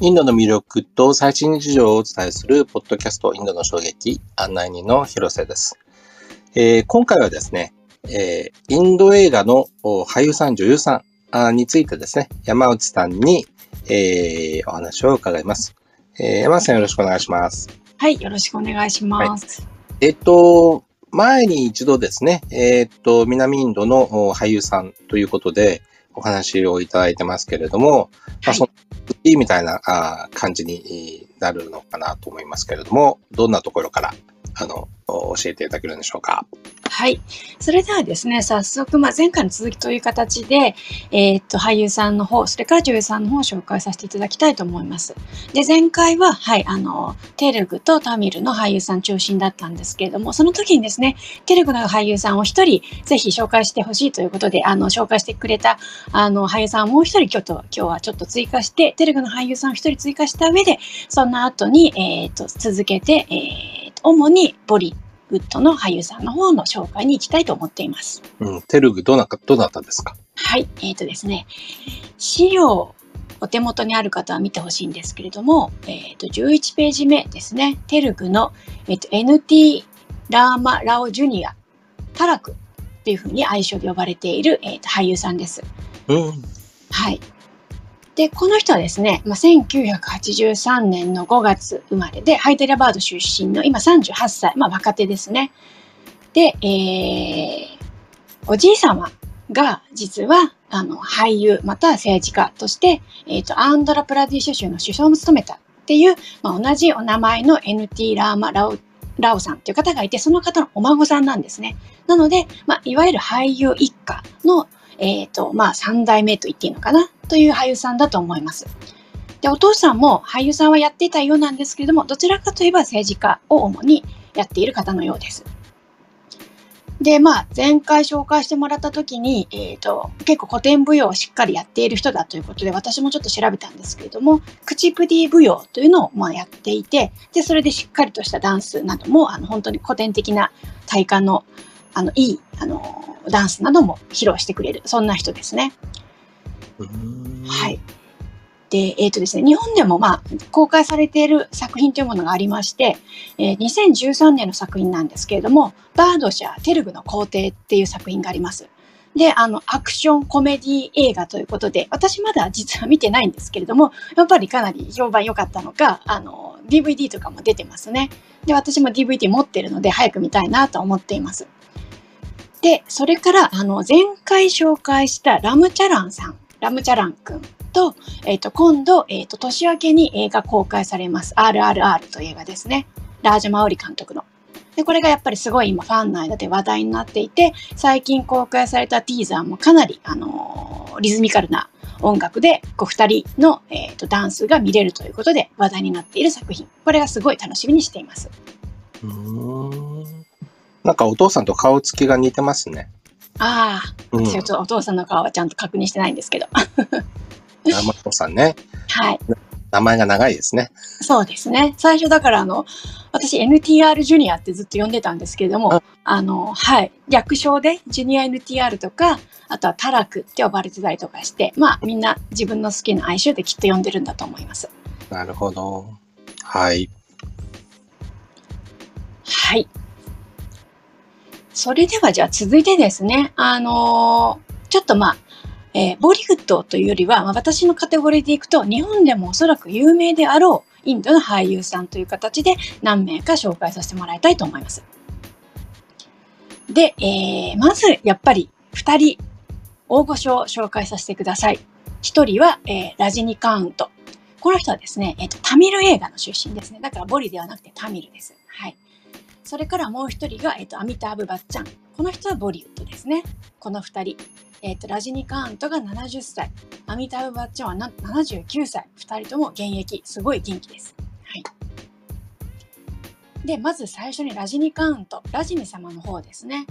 インドの魅力と最新事情をお伝えするポッドキャストインドの衝撃案内人の広瀬です。えー、今回はですね、えー、インド映画の俳優さん、女優さんについてですね、山内さんに、えー、お話を伺います。えー、山内さんよろしくお願いします。はい、よろしくお願いします。はい、えっ、と、前に一度ですね、えっ、と、南インドの俳優さんということでお話をいただいてますけれども、はい、まあ、そのいいみたいなあ感じになるのかなと思いますけれども、どんなところから、あの、教えていただけるんでしょうか？はい。それではですね、早速、まあ、前回の続きという形で、えー、っと、俳優さんの方、それから女優さんの方を紹介させていただきたいと思います。で、前回は、はい、あの、テルグとタミルの俳優さん中心だったんですけれども、その時にですね、テルグの俳優さんを一人、ぜひ紹介してほしいということで、あの、紹介してくれた、あの、俳優さんをもう一人、今日と、今日はちょっと追加して、テルグの俳優さんを一人追加した上で、その後に、えー、っと、続けて、えー、主にボリウッドの俳優さんの方の紹介に行きたいと思っています。うん、テルグどなどなたですか？はい、えっ、ー、とですね、資料お手元にある方は見てほしいんですけれども、えっ、ー、と11ページ目ですね、テルグの、えーと、NT ラーマ・ラオ・ジュニア、タラクっていうふうに愛称で呼ばれている、えーと、俳優さんです。うん、はい。で、この人はですね、ま、1983年の5月生まれで、ハイデラバード出身の今38歳、まあ、若手ですね。で、えー、おじい様が実はあの俳優または政治家として、えーと、アンドラプラディッシュ州の首相も務めたっていう、まあ、同じお名前の NT ラーマ・ラオラオさんという方がいて、その方のお孫さんなんですね。なので、まあ、いわゆる俳優一家の、えっ、ー、と、まあ、三代目と言っていいのかな？という俳優さんだと思います。で、お父さんも俳優さんはやっていたようなんですけれども、どちらかといえば政治家を主にやっている方のようです。で、まあ、前回紹介してもらった時に、えっ、ー、と、結構古典舞踊をしっかりやっている人だということで、私もちょっと調べたんですけれども、口プディ舞踊というのをまあやっていて、で、それでしっかりとしたダンスなども、あの、本当に古典的な体感の、あの、いい、あの、ダンスなども披露してくれる、そんな人ですね。はい。で、えっ、ー、とですね、日本でもまあ、公開されている作品というものがありまして、えー、2013年の作品なんですけれども、バードシャー・テルグの皇帝っていう作品があります。で、あの、アクションコメディ映画ということで、私まだ実は見てないんですけれども、やっぱりかなり評判良かったのか、あの、DVD とかも出てますね。で、私も DVD 持ってるので、早く見たいなと思っています。で、それから、あの、前回紹介したラムチャランさん。ラムチャラン君と、えっ、ー、と、今度、えっ、ー、と、年明けに映画公開されます。RRR という映画ですね。ラージャ・マオリ監督の。で、これがやっぱりすごい今ファンの間で話題になっていて、最近公開されたティーザーもかなり、あのー、リズミカルな音楽で、こう、二人の、えっ、と、ダンスが見れるということで話題になっている作品。これがすごい楽しみにしています。うん。なんかお父さんと顔つきが似てますね。ああ、私はちょっとお父さんの顔はちゃんと確認してないんですけど。山本さんね。はい。名前が長いですね。そうですね。最初だからあの、私 NTR ジュニアってずっと呼んでたんですけれども、あの、はい。略称でジュニア NTR とか、あとはタラクって呼ばれてたりとかして、まあみんな自分の好きな愛称できっと呼んでるんだと思います。なるほど。はい。はい。それではじゃあ続いてですね、あのー、ちょっとまあ、えー、ボリウッドというよりは、まあ、私のカテゴリーでいくと、日本でもおそらく有名であろうインドの俳優さんという形で何名か紹介させてもらいたいと思います。で、えー、まずやっぱり2人大御所を紹介させてください。1人は、えー、ラジニカウント。この人はですね、えっ、ー、と、タミル映画の出身ですね。だからボリではなくてタミルです。はい。それからもう一人が、えっ、と、アミターブ・バッチャン。この人はボリウッドですね。この二人。えっ、と、ラジニカーントが70歳。アミターブ・バッチャンはな79歳。二人とも現役。すごい元気です。はい。で、まず最初にラジニカウント、ラジニ様の方ですね。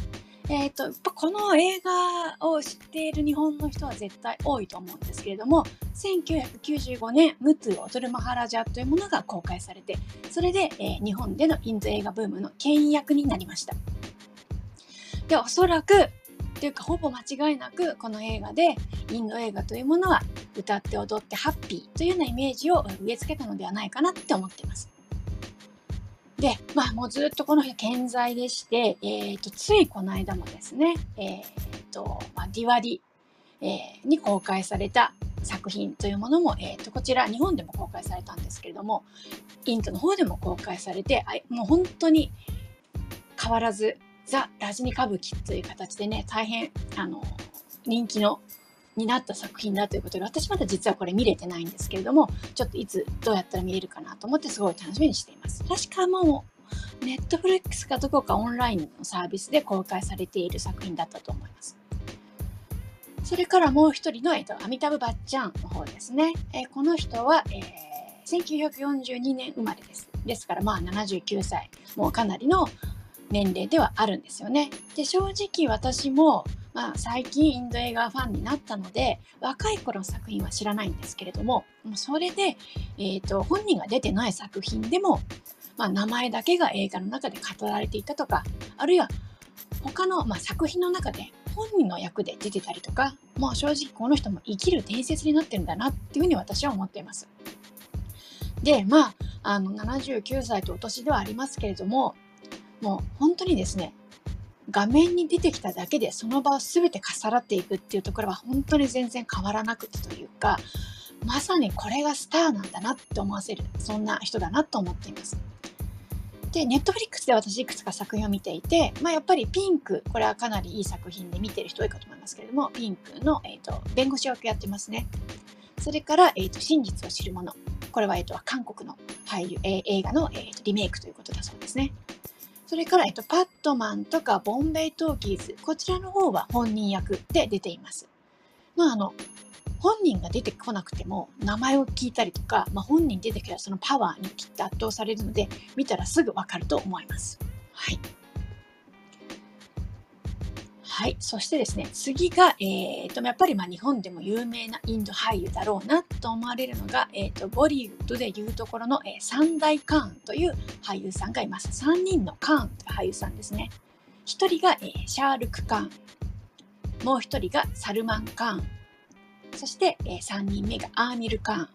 えっ、ー、と、この映画を知っている日本の人は絶対多いと思うんですけれども、1995年、ムトゥ・オトル・マハラジャというものが公開されて、それで、えー、日本でのインド映画ブームの牽引役になりました。で、おそらく、というかほぼ間違いなく、この映画でインド映画というものは歌って踊ってハッピーというようなイメージを植え付けたのではないかなって思っています。で、まあもうずっとこの人健在でして、えっ、ー、と、ついこの間もですね、えっ、ー、と、まあ、ディワリ、えー、に公開された作品というものも、えっ、と、こちら日本でも公開されたんですけれども、インドの方でも公開されて、もう本当に変わらずザ・ラジニ歌舞伎という形でね、大変、あの、人気のになった作品だということで、私まだ実はこれ見れてないんですけれども、ちょっといつどうやったら見れるかなと思ってすごい楽しみにしています。確かもう、ネットフリックスかどこかオンラインのサービスで公開されている作品だったと思います。それからもう一人の、えっと、アミタブ・バッチャンの方ですね。えー、この人は、えー、1942年生まれです。ですからまあ79歳。もうかなりの年齢ではあるんですよね。で、正直私もまあ、最近インド映画ファンになったので若い頃の作品は知らないんですけれどもそれで、えーと、本人が出てない作品でも、まあ、名前だけが映画の中で語られていたとかあるいは他の、まあ、作品の中で本人の役で出てたりとか、まあ、正直この人も生きる伝説になってるんだなっていうふうに私は思っています。でまああの79歳とお年ではありますけれどももう本当にですね画面に出てきただけでその場を全てかさらっていくっていうところは本当に全然変わらなくてというかまさにこれがスターなんだなって思わせるそんな人だなと思っています。で、ネットフリックスで私いくつか作品を見ていて、まあ、やっぱりピンク、これはかなりいい作品で見てる人多いかと思いますけれども、ピンクの、えーと、弁護士役やってますね。それから、えーと、真実を知るもの。これは、えーと、韓国の俳優、えー、映画の、えー、とリメイクということだそうですね。それから、えっと、パットマンとかボンベイトーキーズ、こちらの方は本人役で出ています。まあ、あの、本人が出てこなくても名前を聞いたりとか、まあ、本人出てきたらそのパワーにきっと圧倒されるので見たらすぐわかると思います。はい。はい。そしてですね、次が、えー、と、やっぱりまあ日本でも有名なインド俳優だろうなと思われるのが、えー、と、ボリウッドでいうところの、えー、三大カーンという俳優さんがいます。三人のカーンという俳優さんですね。一人が、えー、シャールク・カーン。もう一人がサルマン・カーン。そして、えー、三人目がアーニル・カーン。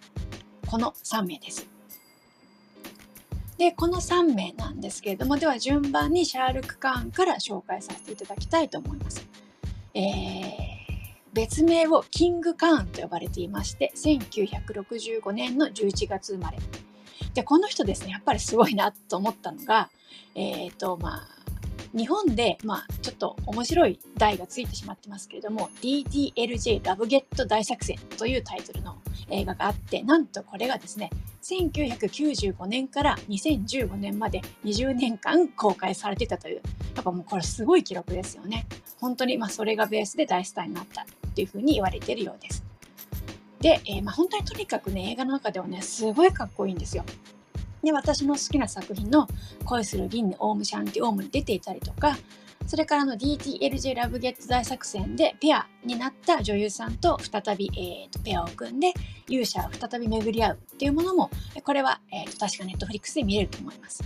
この3名です。で、この3名なんですけれども、では順番にシャールク・カーンから紹介させていただきたいと思います。えー、別名をキング・カーンと呼ばれていまして、1965年の11月生まれ。で、この人ですね、やっぱりすごいなと思ったのが、えっ、ー、と、まあ、日本で、まあ、ちょっと面白い題がついてしまってますけれども、DDLJ ラブゲット大作戦というタイトルの映画があって、なんとこれがですね、1995年から2015年まで20年間公開されてたという、やっぱもうこれすごい記録ですよね。本当にまあそれがベースで大スターになったっていうふうに言われてるようです。で、えー、まあ本当にとにかくね、映画の中ではね、すごいかっこいいんですよ。で、私の好きな作品の恋する銀のオウムシャンティオウムに出ていたりとか、それからの DTLJ ラブゲット大作戦でペアになった女優さんと再び、えーと、ペアを組んで勇者を再び巡り合うっていうものもこれは、えーと、確かネットフリックスで見れると思います。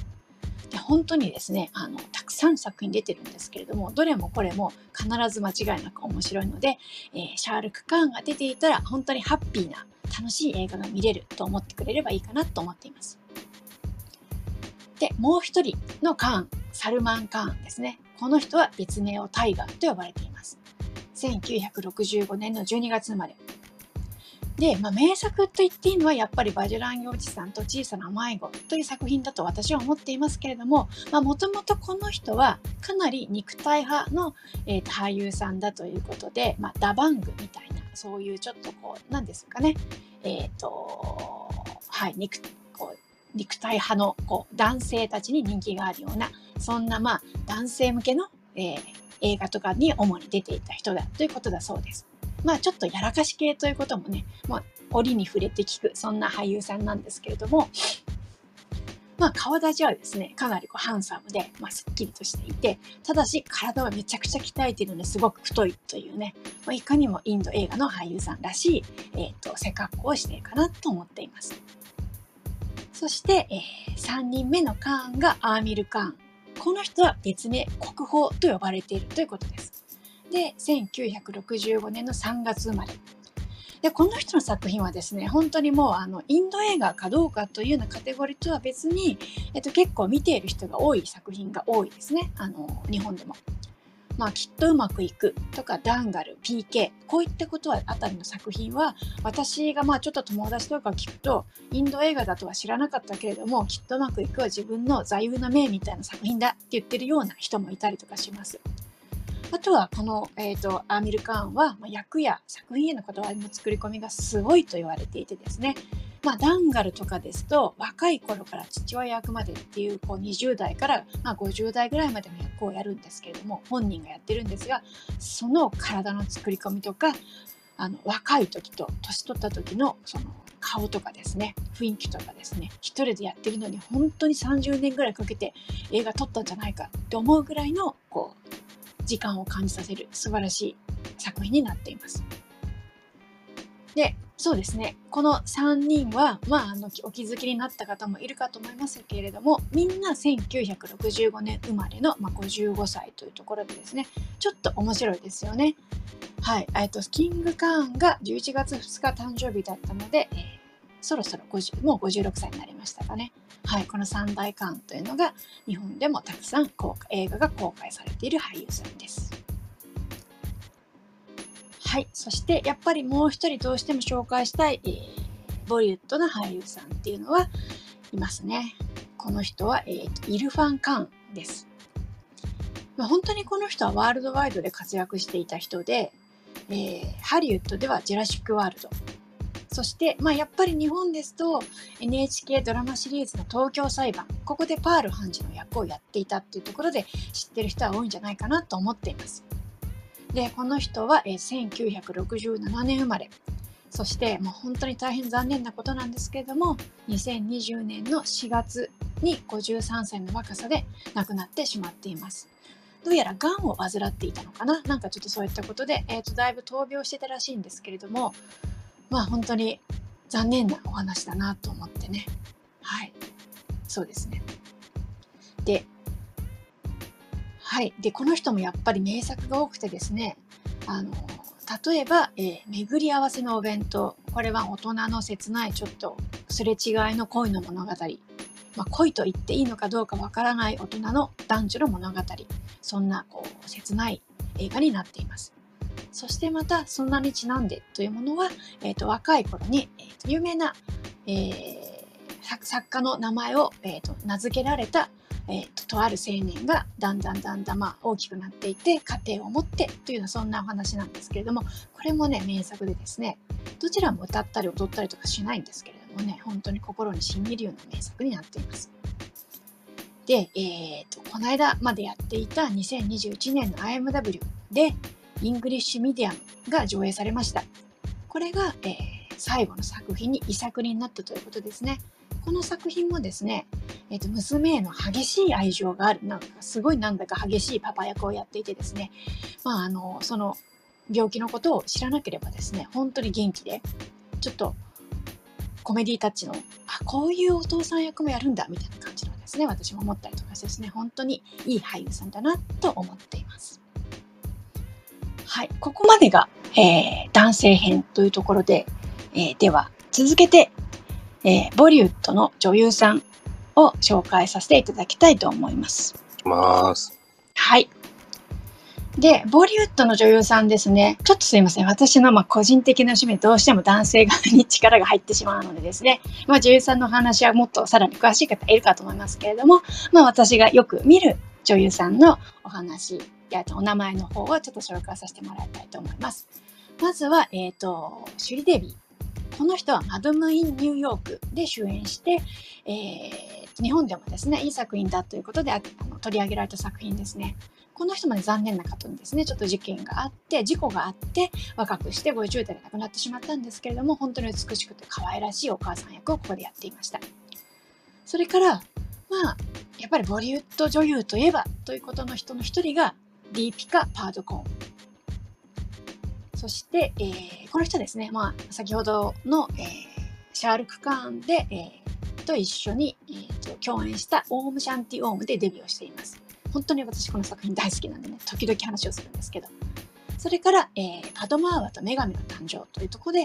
で本当にですねあのたくさん作品出てるんですけれどもどれもこれも必ず間違いなく面白いので、えー、シャールク・カーンが出ていたら本当にハッピーな楽しい映画が見れると思ってくれればいいかなと思っています。でもう一人のカーンサルマン・カーンですねこの人は別名をタイガーと呼ばれています。1965年の12月生まれ。で、まあ、名作と言っていいのはやっぱりバジュラン幼稚さんと小さな迷子という作品だと私は思っていますけれども、もともとこの人はかなり肉体派の、えー、俳優さんだということで、まあ、ダバングみたいな、そういうちょっとこう、なんですかね、えっ、ー、と、はい、肉、こう、肉体派のこう男性たちに人気があるようなそんなまあ男性向けの、えー、映画とかに主に出ていた人だということだそうです。まあちょっとやらかし系ということもね、もう折に触れて聞くそんな俳優さんなんですけれども、まあ顔立ちはですね、かなりこうハンサムで、まあ、すっきりとしていて、ただし体はめちゃくちゃ鍛えているのですごく太いというね、まあ、いかにもインド映画の俳優さんらしい、えっ、ー、と、背格好をしているかなと思っています。そして、えー、3人目のカーンがアーミル・カーン。この人は別名国宝と呼ばれているということです。で、1965年の3月生まれ。でこの人の作品はですね本当にもうあのインド映画かどうかというようなカテゴリーとは別に、えっと、結構見ている人が多い作品が多いですねあの日本でも。まあ、きっとうまくいくとかダンガル PK こういったことはあたりの作品は私がまあちょっと友達とか聞くとインド映画だとは知らなかったけれどもきっとうまくいくは自分の座右の銘みたいな作品だって言ってるような人もいたりとかします。あとはこの、えーと、アーミル・カーンは、まあ、役や作品へのこだわりの作り込みがすごいと言われていてですね、まあ、ダンガルとかですと若い頃から父親役までっていうこう20代から、まあ、50代ぐらいまでの役をやるんですけれども本人がやってるんですがその体の作り込みとかあの若い時と年取った時のその顔とかですね雰囲気とかですね一人でやってるのに本当に30年ぐらいかけて映画撮ったんじゃないかって思うぐらいのこう時間を感じさせる素晴らしい作品になっています。で、そうですね。この3人は、まあ、あの、お気づきになった方もいるかと思いますけれども、みんな1965年生まれの、まあ、55歳というところでですね、ちょっと面白いですよね。はい。えっと、キングカーンが11月2日誕生日だったので、えー、そろそろ50、もう56歳になりましたかね。はい、この三大館というのが日本でもたくさん公開映画が公開されている俳優さんです。はい、そしてやっぱりもう一人どうしても紹介したい、えー、ボリウッドの俳優さんっていうのはいますね。この人は、えーと、イルファン・カンです。まあ、本当にこの人はワールドワイドで活躍していた人で、えー、ハリウッドではジェラシック・ワールドそして、まあ、やっぱり日本ですと NHK ドラマシリーズの東京裁判ここでパール判事の役をやっていたっていうところで知ってる人は多いんじゃないかなと思っています。でこの人は、え1967年生まれそしてもう本当に大変残念なことなんですけれども2020年の4月に53歳の若さで亡くなってしまっています。どうやらがんを患っていたのかな？なんかちょっとそういったことで、えーとだいぶ闘病してたらしいんですけれどもまあ本当に残念なお話だなと思ってね。はい。そうですね。で、はい。で、この人もやっぱり名作が多くてですね、あの、例えば、えー、巡り合わせのお弁当。これは大人の切ないちょっとすれ違いの恋の物語。まあ、恋と言っていいのかどうかわからない大人の男女の物語。そんなこう切ない映画になっています。そしてまたそんなにちなんでというものは、えーと、若い頃に、えーと、有名な、えー、作家の名前を、えーと、名付けられた、えー、ととある青年がだんだんだんだん、まあ、大きくなっていて家庭を持ってというようなそんなお話なんですけれどもこれもね名作でですねどちらも歌ったり踊ったりとかしないんですけれどもね本当に心にしみるような名作になっています。で、えーと、とこの間までやっていた2021年の IMW で English Medium が上映されました。これが、えー、最後の作品に遺作になったということですね。この作品もですね、えーと、娘への激しい愛情がある、なんかすごいなんだか激しいパパ役をやっていてですね、まあ、あの、その病気のことを知らなければですね、本当に元気で、ちょっとコメディタッチの、あ、こういうお父さん役もやるんだ、みたいな感じのですね、私も思ったりとかしてですね、本当にいい俳優さんだなと思っています。はい、ここまでが、えー、男性編というところで、えー、では続けて、えー、ボリウッドの女優さんを紹介させていただきたいと思います。ますはい。で、ボリウッドの女優さんですね。ちょっとすいません。私のまあ個人的な趣味どうしても男性側に力が入ってしまうのでですね。まあ女優さんの話はもっとさらに詳しい方いるかと思いますけれども、まあ私がよく見る女優さんのお話やお名前の方をちょっと紹介させてもらいたいと思います。まずは、えっ、ー、と、シュリデビー。この人はマドム・イン・ニューヨークで主演して、えー、日本でもですね、いい作品だということであの取り上げられた作品ですね。この人もね、残念な方にですね、ちょっと事件があって、事故があって、若くして50代で亡くなってしまったんですけれども、本当に美しくて可愛らしいお母さん役をここでやっていました。それから、まあ、やっぱりボリウッド女優といえばということの人の一人がディーピカ・パードコーン。そして、えー、この人ですね、まあ、先ほどの、えー、シャールク・カーンで、えー、と一緒に、えーと、共演したオーム・シャンティ・オームでデビューをしています。本当に私この作品大好きなんでね、時々話をするんですけど。それから、えー、パドマーワと女神の誕生というところで、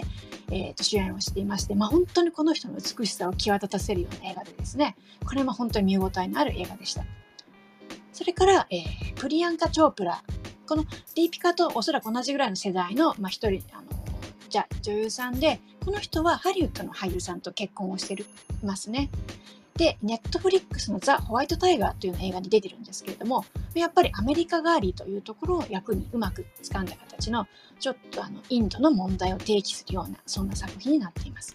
えー、と主演をしていまして、まあ、本当にこの人の美しさを際立たせるような映画でですね、これも本当に見応えのある映画でした。それから、えー、プリアンカ・チョープラ。このディーピカとおそらく同じぐらいの世代の、まあ、人、あのじゃ女優さんで、この人はハリウッドの俳優さんと結婚をしていますね。で、ネットフリックスのザ・ホワイトタイガーという映画に出てるんですけれども、やっぱりアメリカガーリーというところを役にうまく掴んだ形の、ちょっとあのインドの問題を提起するような、そんな作品になっています。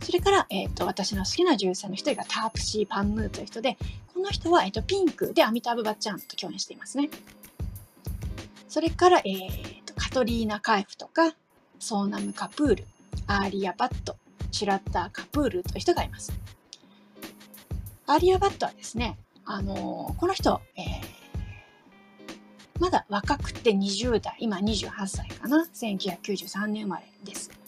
それから、えーと、私の好きな女優さんの一人がタープシー・パンヌーという人で、この人は、えーと、ピンクでアミタブ・バッチャンと共演していますね。それから、えーと、カトリーナ・カイフとか、ソーナム・カプール、アーリア・バット、シュラッダー・カプールという人がいます。アーリア・バットはですね、あのー、この人、えー、まだ若くて20代、今28歳かな、1993年生まれです。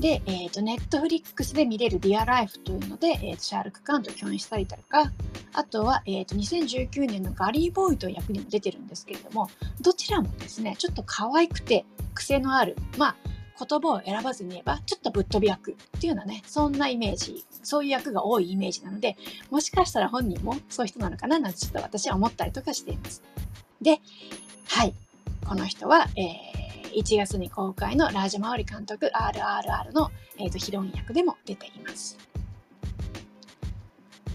で、えっ、ー、と、ネットフリックスで見れる Dear Life というので、えーと、シャールク・カーンと共演したりとか、あとは、えっ、ー、と、2019年のガリー・ボーイという役にも出てるんですけれども、どちらもですね、ちょっと可愛くて癖のある、まあ、言葉を選ばずに言えば、ちょっとぶっ飛び役っていうようなね、そんなイメージ、そういう役が多いイメージなので、もしかしたら本人もそういう人なのかななんてちょっと私は思ったりとかしています。で、はい。この人は、えー、1月に公開のラージャ・マオリ監督 RRR の、えーと、ヒロイン役でも出ています。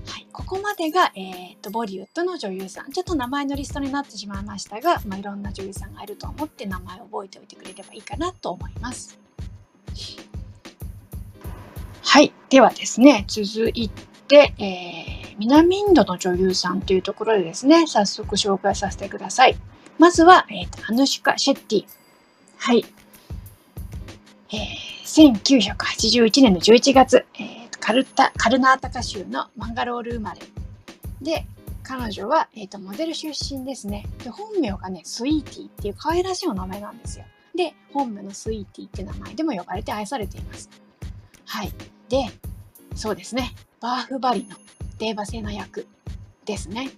はいここまでが、えーと、ボリウッドの女優さん。ちょっと名前のリストになってしまいましたが、まあ、いろんな女優さんがいると思って名前を覚えておいてくれればいいかなと思います。はい。ではですね、続いて、えー、南インドの女優さんというところでですね、早速紹介させてください。まずは、えーと、アヌシュカ・シェッティ。はい。えー、1981年の11月、えーカルタカルナータカ州のマンガロール生まれ。で彼女は、えーと、モデル出身ですね。で本名がねスイーティーっていう可愛らしいお名前なんですよ。で本名のスイーティーって名前でも呼ばれて愛されています。はい。でそうですね。バーフバリのデーバ製の役ですね。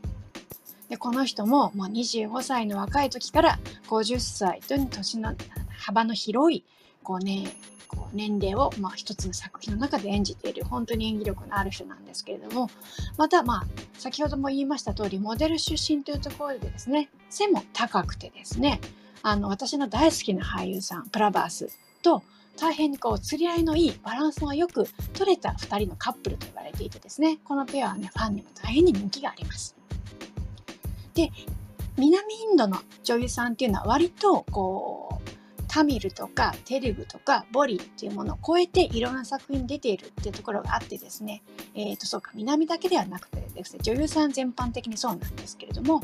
でこの人ももう25歳の若い時から50歳という年の幅の広いこうねこう年齢を、まあ、一つの作品の中で演じている本当に演技力のある人なんですけれどもまたまあ先ほども言いました通りモデル出身というところでですね背も高くてですねあの私の大好きな俳優さんプラバースと大変にこう釣り合いのいいバランスのよく取れた2人のカップルと言われていてですねこのペアはねファンにも大変に人気があります。で南インドの女優さんっていうのは割とこうタミルとかテレグとかボリーっていうものを超えていろんな作品に出ているっていうところがあってですね、えー、とそうか南だけではなくてですね女優さん全般的にそうなんですけれども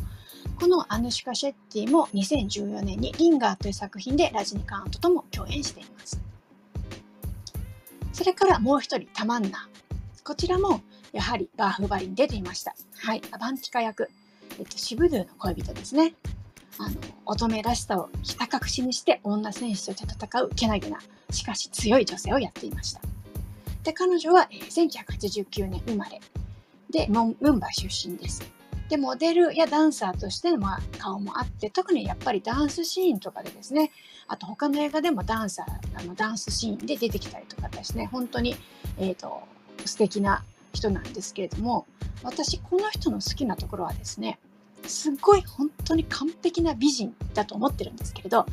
このアヌシカ・シェッティも2014年に「リンガー」という作品でラジニカーントとも共演しています。それからもう一人タマンナこちらもやはりバーフバリに出ていました。はいアバンティカ役。えっと、シブドゥの恋人ですね。あの乙女らしさをひた隠しにして女戦士と戦うけなげなしかし強い女性をやっていました。で彼女は、えー、1989年生まれ。でムンバイ出身です。でモデルやダンサーとしての、まあ、顔もあって特にやっぱりダンスシーンとかでですね。あと他の映画でもダンサーあのダンスシーンで出てきたりとかですね。本当に、えーと素敵な人なんですけれども私この人の好きなところはですねすっごい本当に完璧な美人だと思ってるんですけれど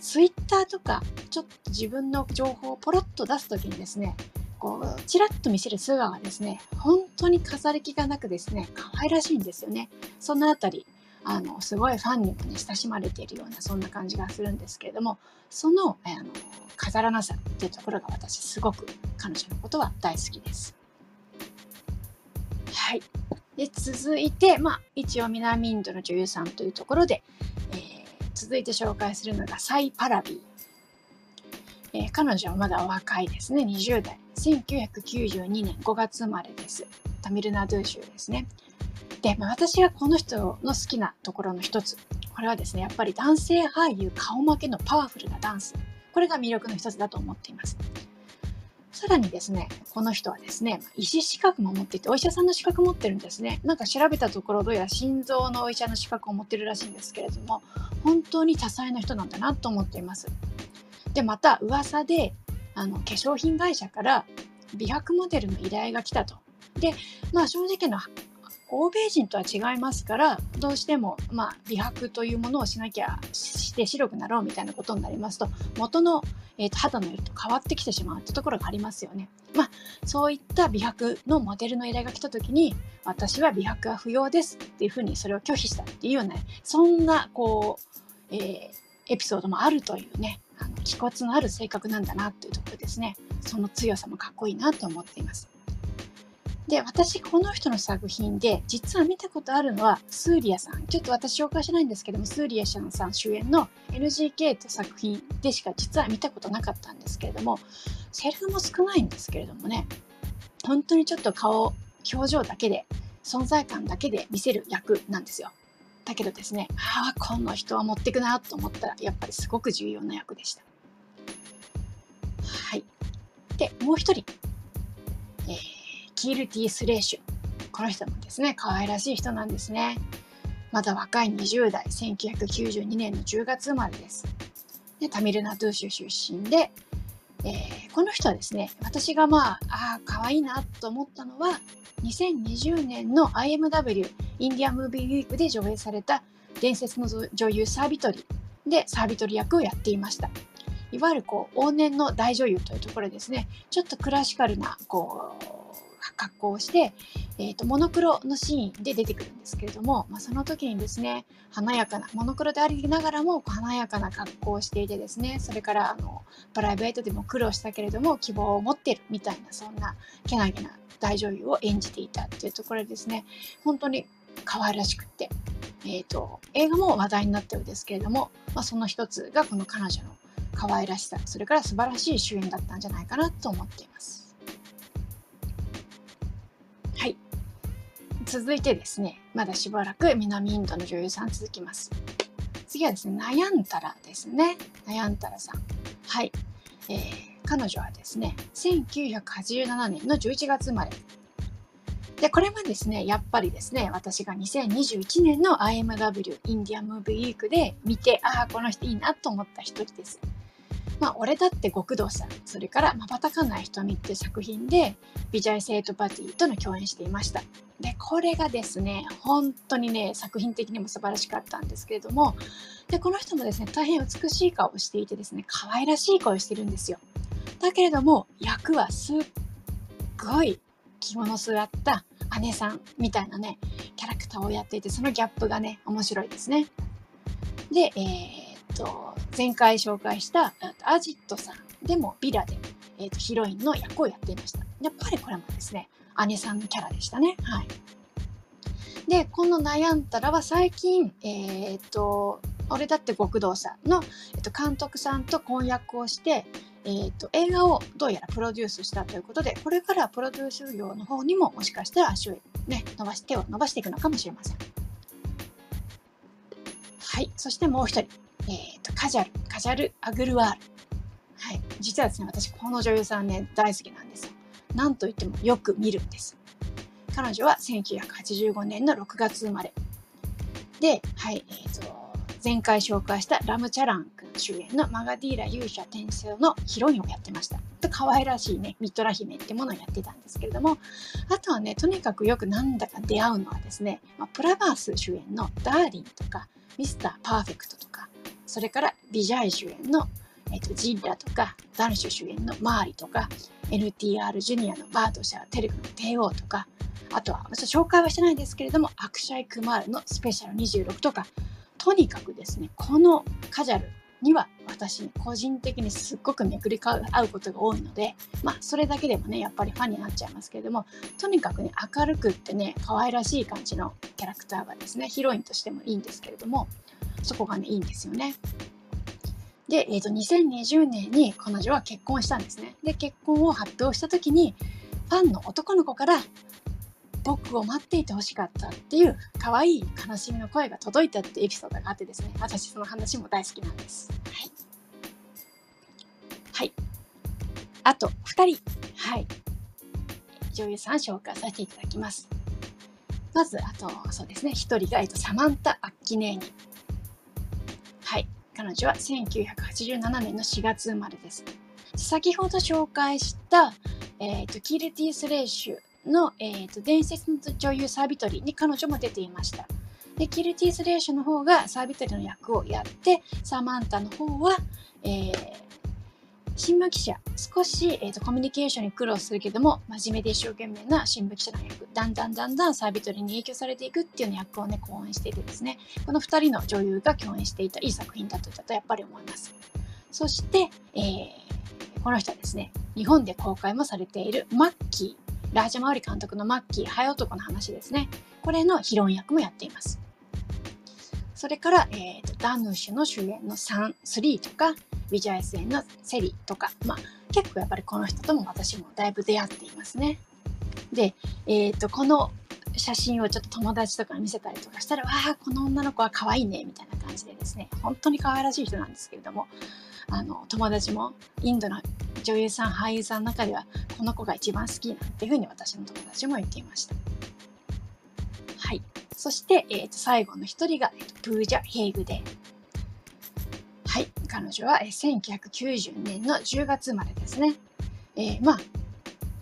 ツイッターとかちょっと自分の情報をポロッと出す時にですねこうちらっと見せる素顔がですね本当に飾り気がなくですね可愛らしいんですよね。そのあたりあのすごいファンにもね親しまれているようなそんな感じがするんですけれどもそのあの飾らなさっていうところが私すごく彼女のことは大好きですはいで続いて、まあ、一応南インドの女優さんというところで、えー、続いて紹介するのがサイ・パラビー。えー、彼女はまだお若いですね、20代。1992年5月生まれです。タミルナドゥ州ですね。で、まあ、私がこの人の好きなところの一つ。これはですね、やっぱり男性俳優顔負けのパワフルなダンス。これが魅力の一つだと思っています。さらにですね、この人はですね、医師資格も持っていて、お医者さんの資格持ってるんですね。なんか調べたところ、どうやら心臓のお医者の資格を持ってるらしいんですけれども、本当に多彩な人なんだなと思っています。で、また噂で、あの、化粧品会社から美白モデルの依頼が来たと。で、まあ正直な欧米人とは違いますからどうしても、まあ、美白というものをしなきゃして白くなろうみたいなことになりますと元の、えーと、肌の色と変わってきてしまうってところがありますよね。まあ、そういった美白のモデルの依頼が来た時に私は美白は不要ですっていうふうにそれを拒否したっていうようなそんなこう、えー、エピソードもあるというねあの気骨のある性格なんだなというところですねその強さもかっこいいなと思っています。で、私、この人の作品で、実は見たことあるのは、スーリアさん。ちょっと私紹介しないんですけども、スーリアさんさん主演の NGK と作品でしか実は見たことなかったんですけれども、セリフも少ないんですけれどもね、本当にちょっと顔、表情だけで、存在感だけで見せる役なんですよ。だけどですね、ああ、この人は持ってくなと思ったら、やっぱりすごく重要な役でした。はい。で、もう一人、えーキルティ・スレーシュ。この人もですね、可愛らしい人なんですね。まだ若い20代、1992年の10月生まれです。でタミルナドゥーシュ出身で、えー、この人はですね、私がまあ、ああ、可愛いなと思ったのは、2020年の IMW インディアムービーウィークで上映された伝説の女優サービトリでサービトリ役をやっていました。いわゆるこう往年の大女優というところですね、ちょっとクラシカルなこう格好をして、えーと、モノクロのシーンで出てくるんですけれども、まあ、その時にですね華やかなモノクロでありながらも華やかな格好をしていてですねそれからあのプライベートでも苦労したけれども希望を持ってるみたいなそんなけなげな大女優を演じていたっていうところですね本当に可愛らしくって、えーと、映画も話題になってるんですけれども、まあ、その一つがこの彼女の可愛らしさそれから素晴らしい主演だったんじゃないかなと思っています。続いてですね、まだしばらく南インドの女優さん続きます。次はですね、ナヤンタラですね。ナヤンタラさん。はい。えー、彼女はですね、1987年の11月生まれ。で、これもですね、やっぱりですね、私が2021年の IMW インディアムービーウィークで見て、ああ、この人いいなと思った一人です。まあ、俺だって極道さん、それから瞬かない瞳って作品で、ビジャイ・セイトパティーとの共演していました。で、これがですね、本当にね、作品的にも素晴らしかったんですけれども、で、この人もですね、大変美しい顔をしていてですね、可愛らしい声をしてるんですよ。だけれども、役はすっごい着物座った姉さんみたいなね、キャラクターをやっていて、そのギャップがね、面白いですね。で、えー、と、前回紹介したアジットさんでもビラで、えー、っとヒロインの役をやっていました。やっぱりこれもですね、姉さんのキャラでしたね。はい。で、この悩んだらは最近、えっ、と、俺だって極道さんの、えっと、監督さんと婚約をして、えっと、映画をどうやらプロデュースしたということで、これからプロデュース業の方にももしかしたら足をね、伸ばして、手を伸ばしていくのかもしれません。はい。そしてもう一人。えっ、と、カジャル、カジャル・アグルワール。はい。実はですね、私、この女優さんね、大好きなんですよ。何と言ってもよく見るんです。彼女は1985年の6月生まれ。で、はい、えっ、ー、と、前回紹介したラムチャラン君主演のマガディーラ勇者転生のヒロインをやってました。で可愛らしいね、ミトラ姫ってものをやってたんですけれども、あとはね、とにかくよくなんだか出会うのはですね、まあ、プラバース主演のダーリンとか、ミスターパーフェクトとか、それからビジャイ主演のえっと、ジンラとか、ダルシュ主演のマーリとか、NTR ジュニアのバートシャー・テレグの帝王とか、あとは、ちょ紹介はしてないですけれども、アクシャイ・クマールのスペシャル26とか、とにかくですね、このカジャルには私、個人的にすっごくめくり合うことが多いので、まあ、それだけでもね、やっぱりファンになっちゃいますけれども、とにかくね、明るくってね、可愛らしい感じのキャラクターがですね、ヒロインとしてもいいんですけれども、そこがね、いいんですよね。で、えー、と2020年に彼女は結婚したんですね。で、結婚を発表した時に、ファンの男の子から、僕を待っていてほしかったっていう可愛い悲しみの声が届いたってエピソードがあってですね、私その話も大好きなんです。はい。はい。あと、2人。はい、女優さん紹介させていただきます。まず、あと、そうですね、一人が、えっと、サマンタ・アッキネーニ。彼女は1987年の4月生まれです。先ほど紹介した、えっと、キルティ・スレイシュの、えっと、伝説の女優サービトリーに彼女も出ていました。で、キルティ・スレイシュの方がサービトリーの役をやって、サマンタの方は、えー新聞記者少し、えーとコミュニケーションに苦労するけども真面目で一生懸命な新聞記者の役だんだんだんだんサービトリに影響されていくっていうような役をね講演していてですね。この2人の女優が共演していたいい作品だったとやっぱり思います。そして、えーこの人はですね日本で公開もされているマッキーラージャマウリ監督のマッキーハエ男の話ですね。これのヒロイン役もやっています。それから、えーとダヌーシュの主演の3、3とか、ビジャイス演のセリとか、まあ、結構やっぱりこの人とも私もだいぶ出会っていますね。で、えっ、と、この写真をちょっと友達とかに見せたりとかしたら、わあ、この女の子は可愛いね、みたいな感じでですね、本当に可愛らしい人なんですけれども、あの、友達もインドの女優さん、俳優さんの中では、この子が一番好きなんていうふうに私の友達も言っていました。はい。そして、えー、と最後の一人が、えーとプージャ・ヘイグで。はい。彼女は、えー1990年の10月生まれですね。えーまあ、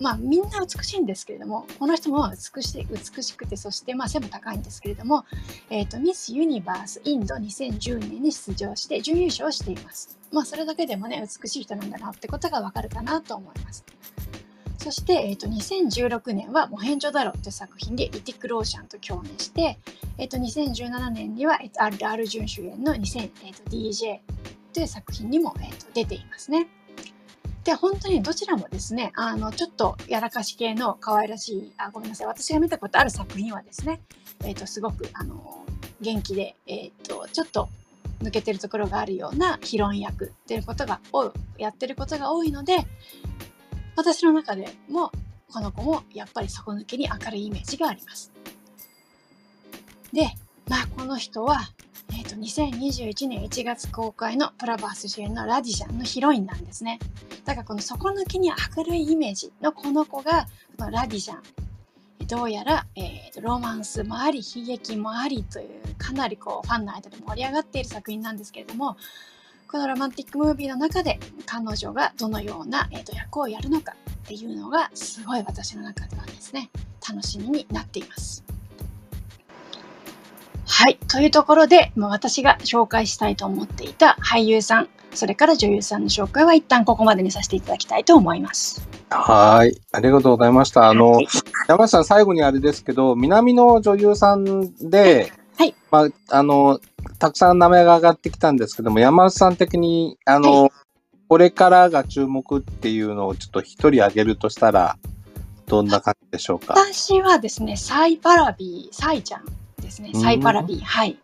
まあ、みんな美しいんですけれども、この人も美し美しくて、そして、まあ、背も高いんですけれども、えっ、と、ミス・ユニバース・インド2010年に出場して、準優勝しています。まあ、それだけでもね、美しい人なんだなってことがわかるかなと思います。そして、えー、と2016年は「モヘンジョダロ」という作品でリティック・ローシャンと共演して、えー、と2017年には、えー、とアル・アルジュン主演の2000、えー、と DJ という作品にも、えー、と出ていますね。で本当にどちらもですねあのちょっとやらかし系の可愛らしいあごめんなさい私が見たことある作品はですね、えー、とすごくあの元気で、えー、とちょっと抜けてるところがあるようなヒロイン役っていうことが多いやってることが多いので私の中でもこの子もやっぱり底抜けに明るいイメージがあります。で、まあこの人は、えー、と2021年1月公開のプラバース主演のラディシャンのヒロインなんですね。だからこの底抜けに明るいイメージのこの子がこのラディシャンどうやら、えーとロマンスもあり悲劇もありというかなりこうファンの間で盛り上がっている作品なんですけれどもこのロマンティックムービーの中で彼女がどのような、えー、と役をやるのかっていうのがすごい私の中ではですね楽しみになっています。はい。というところで、まあ私が紹介したいと思っていた俳優さん、それから女優さんの紹介は一旦ここまでにさせていただきたいと思います。はい。ありがとうございました。あの、はい山下さん、最後にあれですけど、南の女優さんで、はいまあ、あの、たくさん名前が上がってきたんですけども、山内さん的に、あの、はこれからが注目っていうのをちょっと一人挙げるとしたら、どんな感じでしょうか？私はですね、サイパラビー、サイちゃんですね。サイパラビー、はい。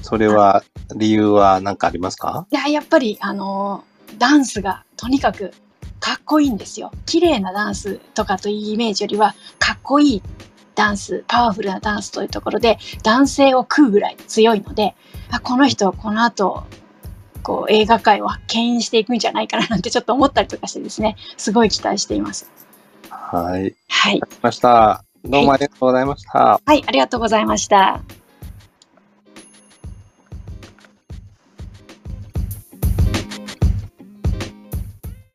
それは、理由は何かありますか？いや、やっぱり、あのーダンスがとにかくかっこいいんですよ。綺麗なダンスとかというイメージよりは、かっこいいダンス、パワフルなダンスというところで、男性を食うぐらい強いので、あこの人、この後、こう、映画界を牽引していくんじゃないかななんてちょっと思ったりとかしてですね、すごい期待しています。はい。はい。りました。どうもありがとうございました。はい、ありがとうございました。